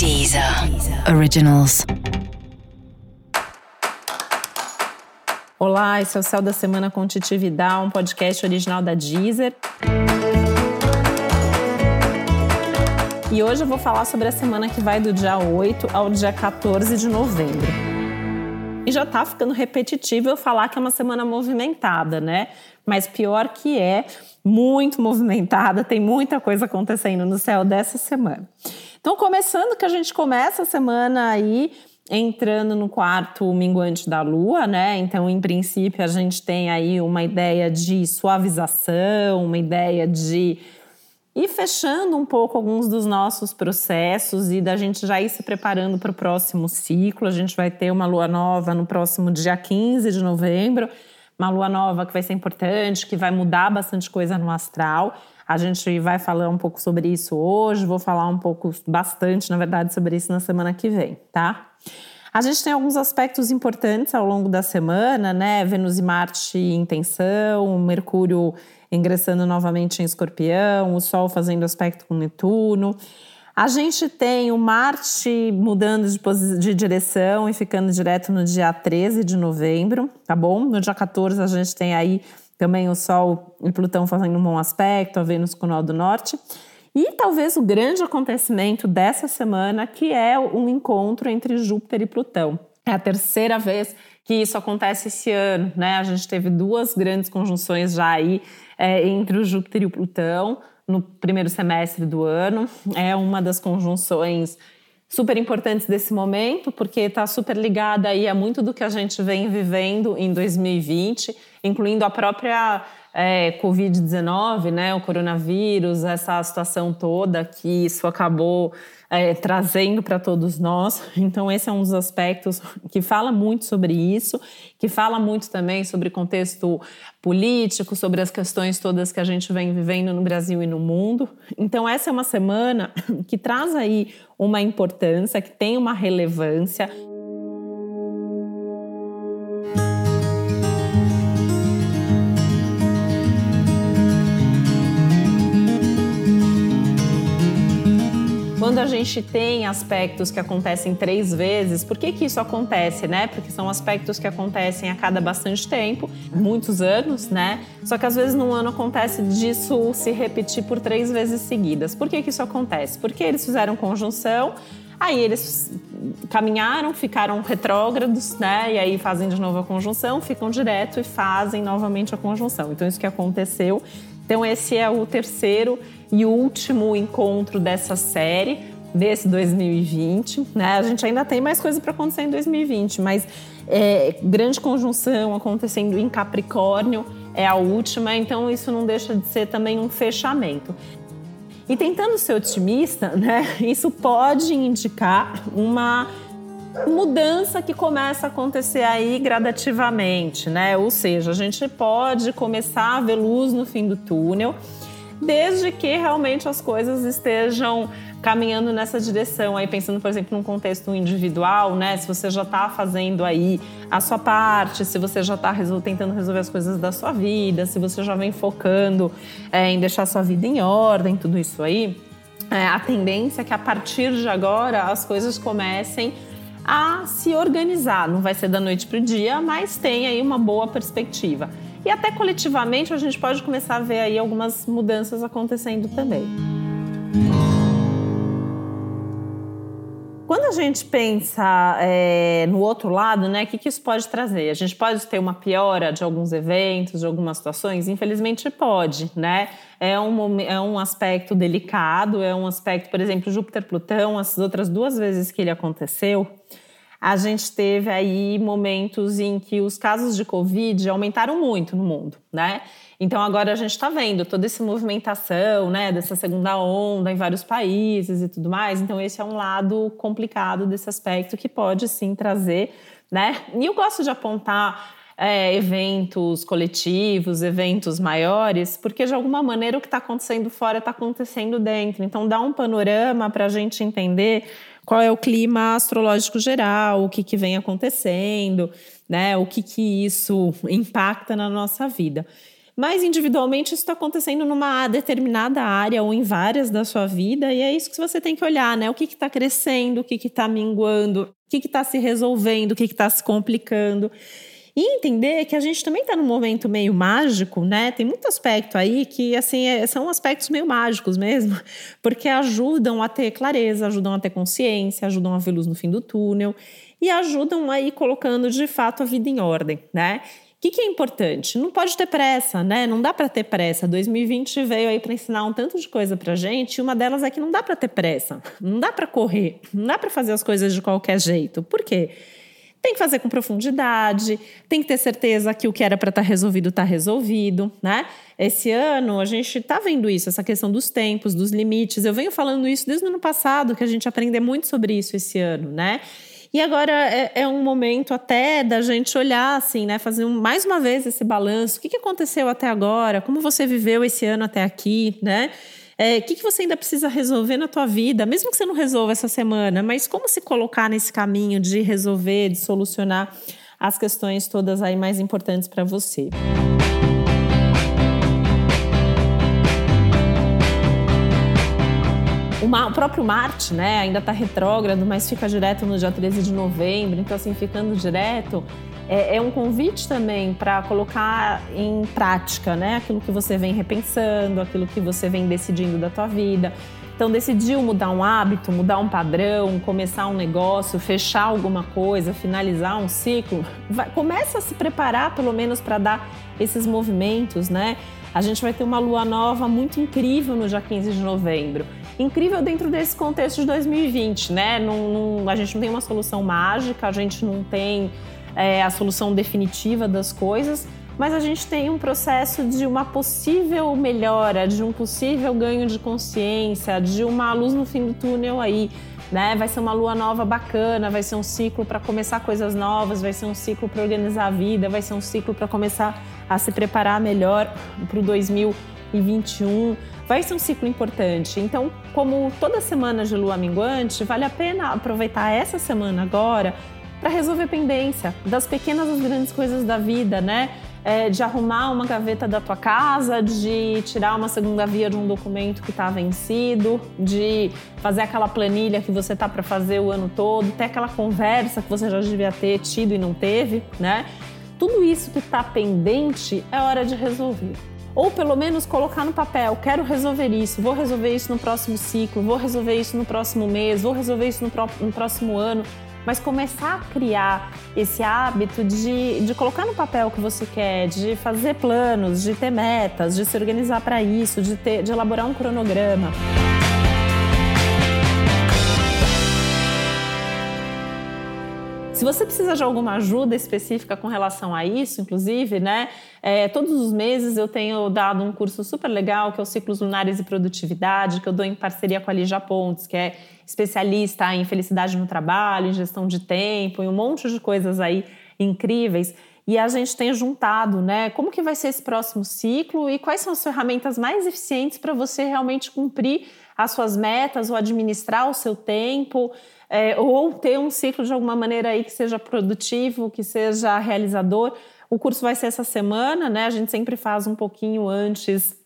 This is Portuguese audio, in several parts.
Deezer Originals. Olá, esse é o Céu da Semana com Titi Vidal, um podcast original da Deezer. E hoje eu vou falar sobre a semana que vai do dia 8 ao dia 14 de novembro. E já tá ficando repetitivo eu falar que é uma semana movimentada, né? Mas pior que é, muito movimentada, tem muita coisa acontecendo no céu dessa semana. Então, começando que a gente começa a semana aí entrando no quarto minguante da lua, né? Então, em princípio, a gente tem aí uma ideia de suavização, uma ideia de ir fechando um pouco alguns dos nossos processos e da gente já ir se preparando para o próximo ciclo. A gente vai ter uma lua nova no próximo dia 15 de novembro, uma lua nova que vai ser importante, que vai mudar bastante coisa no astral. A gente vai falar um pouco sobre isso hoje, vou falar um pouco, bastante, na verdade, sobre isso na semana que vem, tá? A gente tem alguns aspectos importantes ao longo da semana, né? Vênus e Marte em tensão, Mercúrio ingressando novamente em Escorpião, o Sol fazendo aspecto com Netuno. A gente tem o Marte mudando de, de, direção e ficando direto no dia 13 de novembro, tá bom? No dia 14 a gente tem aí também o Sol e Plutão fazendo um bom aspecto, a Vênus com o Nó do Norte. E talvez o grande acontecimento dessa semana, que é um encontro entre Júpiter e Plutão. É a terceira vez que isso acontece esse ano, né? A gente teve duas grandes conjunções já aí é, entre o Júpiter e o Plutão no primeiro semestre do ano. É uma das conjunções super importantes desse momento, porque está super ligada aí a muito do que a gente vem vivendo em 2020, incluindo a própria é, Covid-19, né, o coronavírus, essa situação toda que isso acabou é, trazendo para todos nós. Então, esse é um dos aspectos que fala muito sobre isso, que fala muito também sobre contexto político, sobre as questões todas que a gente vem vivendo no Brasil e no mundo. Então, essa é uma semana que traz aí uma importância, que tem uma relevância. A gente tem aspectos que acontecem três vezes, por que, que isso acontece, né? Porque são aspectos que acontecem a cada bastante tempo, muitos anos, né? Só que às vezes num ano acontece disso se repetir por três vezes seguidas. Por que, que isso acontece? Porque eles fizeram conjunção, Aí eles caminharam, ficaram retrógrados, né? E aí fazem de novo a conjunção, ficam direto e fazem novamente a conjunção. Então, isso que aconteceu. Então, esse é o terceiro e último encontro dessa série desse 2020, né? A gente ainda tem mais coisa para acontecer em 2020, mas é, grande conjunção acontecendo em Capricórnio é a última, então isso não deixa de ser também um fechamento. E tentando ser otimista, né? Isso pode indicar uma mudança que começa a acontecer aí gradativamente, né? Ou seja, a gente pode começar a ver luz no fim do túnel desde que realmente as coisas estejam caminhando nessa direção. Aí pensando, por exemplo, num contexto individual, né? Se você já está fazendo aí a sua parte, se você já está resol tentando resolver as coisas da sua vida, se você já vem focando é, em deixar a sua vida em ordem, tudo isso aí, é, a tendência é que a partir de agora as coisas comecem a se organizar. Não vai ser da noite para o dia, mas tem aí uma boa perspectiva. E até coletivamente a gente pode começar a ver aí algumas mudanças acontecendo também. Quando a gente pensa é, no outro lado, né, o que, que isso pode trazer? A gente pode ter uma piora de alguns eventos, de algumas situações? Infelizmente pode, né? É um, é um aspecto delicado, é um aspecto, por exemplo, Júpiter-Plutão, as outras duas vezes que ele aconteceu, a gente teve aí momentos em que os casos de Covid aumentaram muito no mundo, né? Então agora a gente está vendo toda essa movimentação, né, dessa segunda onda em vários países e tudo mais. Então esse é um lado complicado desse aspecto que pode sim trazer, né? E eu gosto de apontar é, eventos coletivos, eventos maiores, porque de alguma maneira o que está acontecendo fora está acontecendo dentro. Então dá um panorama para a gente entender qual é o clima astrológico geral, o que, que vem acontecendo, né? O que, que isso impacta na nossa vida. mas individualmente isso está acontecendo numa determinada área ou em várias da sua vida, e é isso que você tem que olhar, né? O que está crescendo, o que está minguando, o que está se resolvendo, o que está se complicando. E entender que a gente também está num momento meio mágico, né? Tem muito aspecto aí que, assim, é, são aspectos meio mágicos mesmo, porque ajudam a ter clareza, ajudam a ter consciência, ajudam a ver luz no fim do túnel e ajudam aí colocando de fato a vida em ordem, né? O que, que, é importante? Não pode ter pressa, né? Não dá para ter pressa. 2020 veio aí para ensinar um tanto de coisa para gente. E uma delas é que não dá para ter pressa, não dá para correr, não dá para fazer as coisas de qualquer jeito. Por quê? Tem que fazer com profundidade, tem que ter certeza que o que era para estar tá resolvido está resolvido, né? Esse ano a gente está vendo isso, essa questão dos tempos, dos limites. Eu venho falando isso desde o ano passado, que a gente aprendeu muito sobre isso esse ano, né? E agora é, é, um momento até da gente olhar assim, né? Fazer um, mais uma vez esse balanço. O que, que aconteceu até agora? Como você viveu esse ano até aqui, né? É, o que, que você ainda precisa resolver na tua vida, mesmo que você não resolva essa semana, mas como se colocar nesse caminho de resolver, de solucionar as questões todas aí mais importantes para você. O próprio Marte, né, ainda está retrógrado, mas fica direto no dia 13 de novembro, então assim, ficando direto, é, é um convite também para colocar em prática, né? Aquilo que você vem repensando, aquilo que você vem decidindo da tua vida. Então, decidiu mudar um hábito, mudar um padrão, começar um negócio, fechar alguma coisa, finalizar um ciclo, vai, começa a se preparar pelo menos para dar esses movimentos, né? A gente vai ter uma lua nova muito incrível no dia 15 de novembro. Incrível dentro desse contexto de 2020, né? Não, não, a gente não tem uma solução mágica, a gente não tem é, a solução definitiva das coisas, mas a gente tem um processo de uma possível melhora, de um possível ganho de consciência, de uma luz no fim do túnel aí. Né? Vai ser uma lua nova bacana, vai ser um ciclo para começar coisas novas, vai ser um ciclo para organizar a vida, vai ser um ciclo para começar a se preparar melhor para o 2021. Vai ser um ciclo importante. Então, como toda semana de lua minguante, vale a pena aproveitar essa semana agora para resolver pendência das pequenas às grandes coisas da vida, né? É, de arrumar uma gaveta da tua casa, de tirar uma segunda via de um documento que está vencido, de fazer aquela planilha que você tá para fazer o ano todo, ter aquela conversa que você já devia ter tido e não teve, né? Tudo isso que está pendente é hora de resolver. Ou pelo menos colocar no papel, quero resolver isso, vou resolver isso no próximo ciclo, vou resolver isso no próximo mês, vou resolver isso no, no próximo ano mas começar a criar esse hábito de, de colocar no papel o que você quer, de fazer planos, de ter metas, de se organizar para isso, de, ter, de elaborar um cronograma. Se você precisa de alguma ajuda específica com relação a isso, inclusive, né? É, todos os meses eu tenho dado um curso super legal, que é o Ciclos Lunares e Produtividade, que eu dou em parceria com a Lígia Pontes, que é especialista em felicidade no trabalho, em gestão de tempo, e um monte de coisas aí incríveis. E a gente tem juntado, né? Como que vai ser esse próximo ciclo e quais são as ferramentas mais eficientes para você realmente cumprir as suas metas ou administrar o seu tempo é, ou ter um ciclo de alguma maneira aí que seja produtivo, que seja realizador. O curso vai ser essa semana, né? A gente sempre faz um pouquinho antes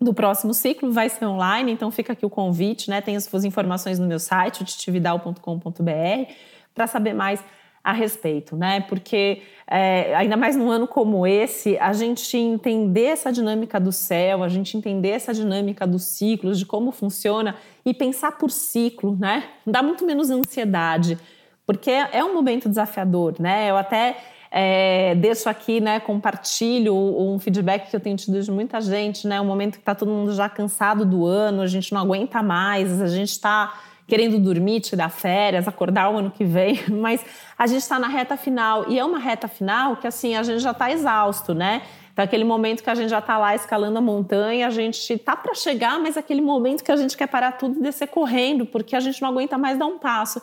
do próximo ciclo, vai ser online, então fica aqui o convite, né? Tem as suas informações no meu site, titividal.com.br, para saber mais a respeito, né? Porque é, ainda mais num ano como esse, a gente entender essa dinâmica do céu, a gente entender essa dinâmica dos ciclos, de como funciona e pensar por ciclo, né? Dá muito menos ansiedade, porque é um momento desafiador, né? Eu até é, deixo aqui, né, compartilho um feedback que eu tenho tido de muita gente, né? Um momento que está todo mundo já cansado do ano, a gente não aguenta mais, a gente está querendo dormir, tirar férias, acordar o ano que vem, mas a gente está na reta final e é uma reta final que assim a gente já está exausto, né? Então, aquele momento que a gente já está lá escalando a montanha, a gente tá para chegar, mas aquele momento que a gente quer parar tudo e descer correndo, porque a gente não aguenta mais dar um passo.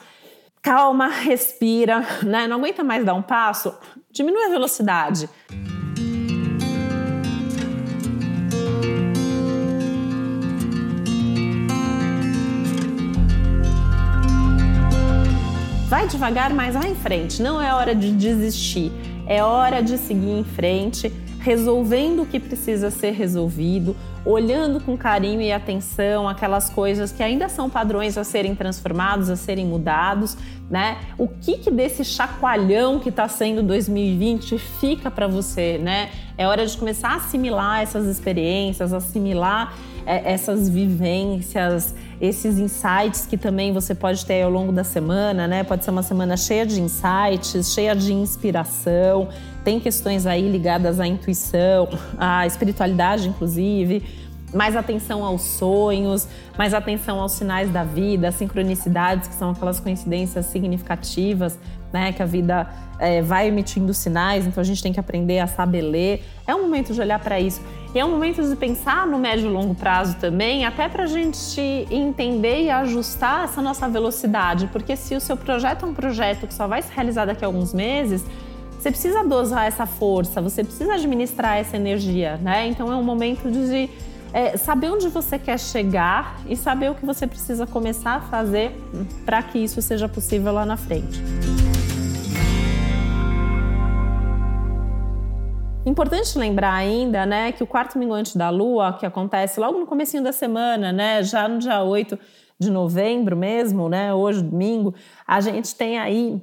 Calma, respira, né? Não aguenta mais dar um passo, diminui a velocidade. Vai devagar, mas vai em frente. Não é hora de desistir. É hora de seguir em frente. resolvendo o que precisa ser resolvido, olhando com carinho e atenção aquelas coisas que ainda são padrões a serem transformados, a serem mudados, né? O que, que desse chacoalhão que está sendo 2020 fica para você, né? É hora de começar a assimilar essas experiências, assimilar essas vivências, esses insights que também você pode ter ao longo da semana, né? Pode ser uma semana cheia de insights, cheia de inspiração. Tem questões aí ligadas à intuição, à espiritualidade, inclusive. Mais atenção aos sonhos, mais atenção aos sinais da vida, às sincronicidades, que são aquelas coincidências significativas, né? Que a vida é, vai emitindo sinais, então a gente tem que aprender a saber ler. É um momento de olhar para isso. E é um momento de pensar no médio e longo prazo também, até para a gente entender e ajustar essa nossa velocidade, porque se o seu projeto é um projeto que só vai se realizar daqui a alguns meses, você precisa dosar essa força, você precisa administrar essa energia, né? Então é um momento de é, saber onde você quer chegar e saber o que você precisa começar a fazer para que isso seja possível lá na frente. Importante lembrar ainda, né, que o quarto minguante da Lua, que acontece logo no comecinho da semana, né, já no dia 8 de novembro mesmo, né, hoje, domingo, a gente tem aí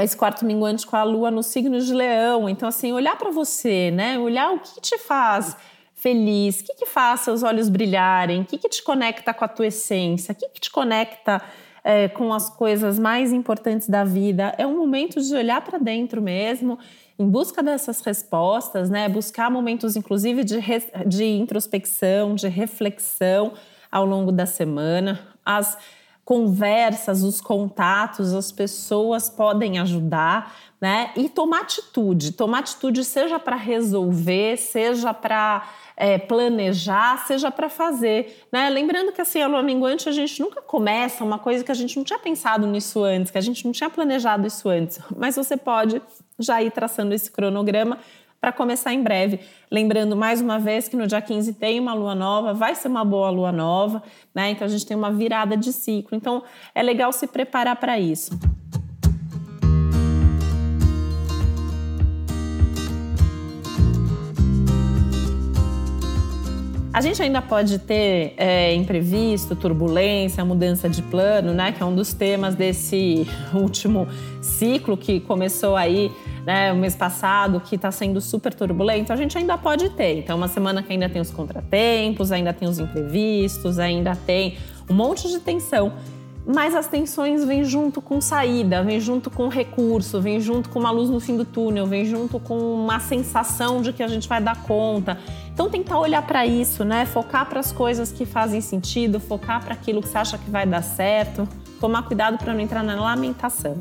esse quarto minguante com a Lua no signo de Leão. Então, assim, olhar para você, né, olhar o que te faz feliz, o que, que faz seus olhos brilharem, o que, que te conecta com a tua essência, o que, que te conecta é, com as coisas mais importantes da vida. É um momento de olhar para dentro mesmo em busca dessas respostas, né? Buscar momentos, inclusive, de, de introspecção, de reflexão ao longo da semana. As conversas, os contatos, as pessoas podem ajudar, né? E tomar atitude. Tomar atitude seja para resolver, seja para é, planejar, seja para fazer. Né? Lembrando que assim, a lua minguante a gente nunca começa uma coisa que a gente não tinha pensado nisso antes, que a gente não tinha planejado isso antes, mas você pode já ir traçando esse cronograma para começar em breve. Lembrando mais uma vez que no dia 15 tem uma lua nova, vai ser uma boa lua nova, né? Então a gente tem uma virada de ciclo. Então é legal se preparar para isso. A gente ainda pode ter é, imprevisto, turbulência, mudança de plano, né? Que é um dos temas desse último ciclo que começou aí né, o mês passado, que está sendo super turbulento. A gente ainda pode ter. Então, uma semana que ainda tem os contratempos, ainda tem os imprevistos, ainda tem um monte de tensão mas as tensões vêm junto com saída, vêm junto com recurso, vêm junto com uma luz no fim do túnel, vêm junto com uma sensação de que a gente vai dar conta. Então tentar olhar para isso, né? Focar para as coisas que fazem sentido, focar para aquilo que você acha que vai dar certo, tomar cuidado para não entrar na lamentação.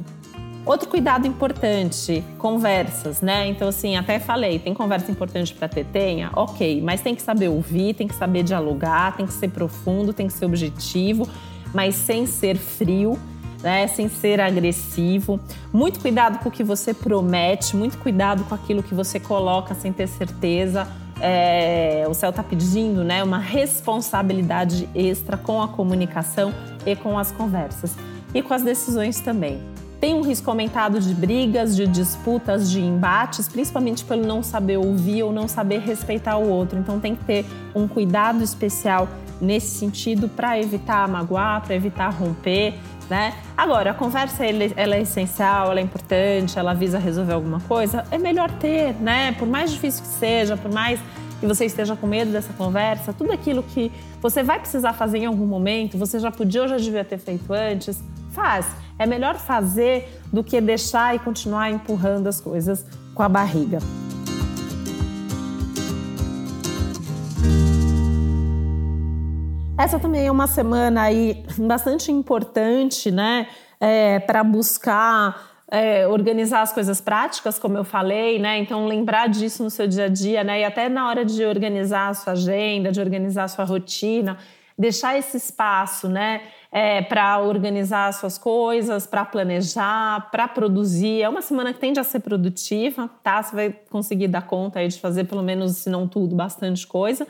Outro cuidado importante, conversas, né? Então, assim, até falei, tem conversa importante para ter? Tenha? Ok, mas tem que saber ouvir, tem que saber dialogar, tem que ser profundo, tem que ser objetivo mas sem ser frio, né, sem ser agressivo. Muito cuidado com o que você promete, muito cuidado com aquilo que você coloca sem ter certeza. É, o céu está pedindo né, uma responsabilidade extra com a comunicação e com as conversas. E com as decisões também. Tem um risco aumentado de brigas, de disputas, de embates, principalmente pelo não saber ouvir ou não saber respeitar o outro. Então tem que ter um cuidado especial nesse sentido para evitar magoar, para evitar romper, né? Agora, a conversa ela é essencial, ela é importante, ela visa resolver alguma coisa, é melhor ter, né? Por mais difícil que seja, por mais que você esteja com medo dessa conversa, tudo aquilo que você vai precisar fazer em algum momento, você já podia ou já devia ter feito antes, faz. É melhor fazer do que deixar e continuar empurrando as coisas com a barriga. Essa também é uma semana aí bastante importante, né, é, para buscar é, organizar as coisas práticas, como eu falei, né? Então lembrar disso no seu dia a dia, né? E até na hora de organizar a sua agenda, de organizar a sua rotina, deixar esse espaço, né? É, para organizar as suas coisas, para planejar, para produzir. É uma semana que tende a ser produtiva, tá? Você vai conseguir dar conta aí de fazer pelo menos, se não tudo, bastante coisa.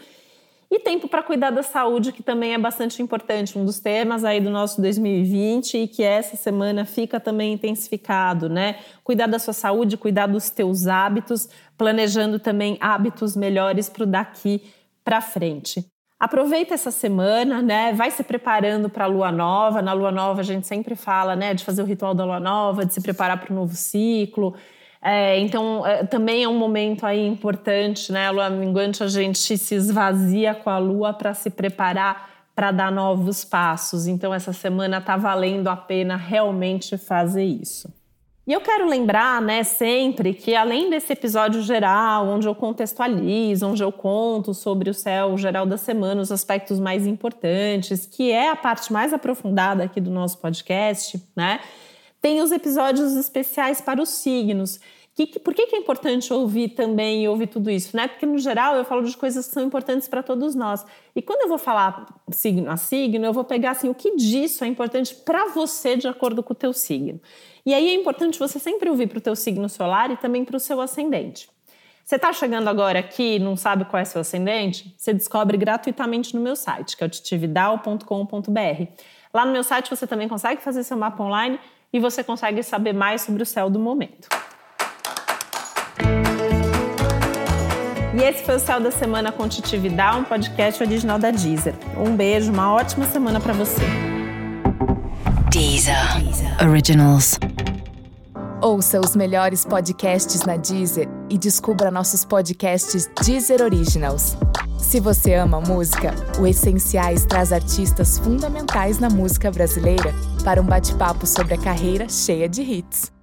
E tempo para cuidar da saúde, que também é bastante importante, um dos temas aí do nosso 2020 e que essa semana fica também intensificado, né? Cuidar da sua saúde, cuidar dos teus hábitos, planejando também hábitos melhores para o daqui para frente. Aproveita essa semana, né? Vai se preparando para a lua nova. Na lua nova a gente sempre fala, né, de fazer o ritual da lua nova, de se preparar para o novo ciclo. É, então, é, também é um momento aí importante, né? A lua minguante, a gente se esvazia com a lua para se preparar para dar novos passos. Então, essa semana está valendo a pena realmente fazer isso. E eu quero lembrar, né, sempre que além desse episódio geral, onde eu contextualizo, onde eu conto sobre o céu geral da semana, os aspectos mais importantes, que é a parte mais aprofundada aqui do nosso podcast, né? Tem os episódios especiais para os signos. Que, que, por que, que é importante ouvir também e ouvir tudo isso? Né? Porque, no geral, eu falo de coisas que são importantes para todos nós. E quando eu vou falar signo a signo, eu vou pegar assim, o que disso é importante para você de acordo com o teu signo. E aí é importante você sempre ouvir para o teu signo solar e também para o seu ascendente. Você está chegando agora aqui não sabe qual é seu ascendente? Você descobre gratuitamente no meu site, que é o titividal.com.br. Lá no meu site você também consegue fazer seu mapa online e você consegue saber mais sobre o céu do momento. E esse foi o Céu da Semana com Titi Vidal, um podcast original da Deezer. Um beijo, uma ótima semana para você. Deezer. Deezer. Originals. Ouça os melhores podcasts na Deezer e descubra nossos podcasts Deezer Originals. Se você ama música, o Essenciais traz artistas fundamentais na música brasileira para um bate-papo sobre a carreira cheia de hits.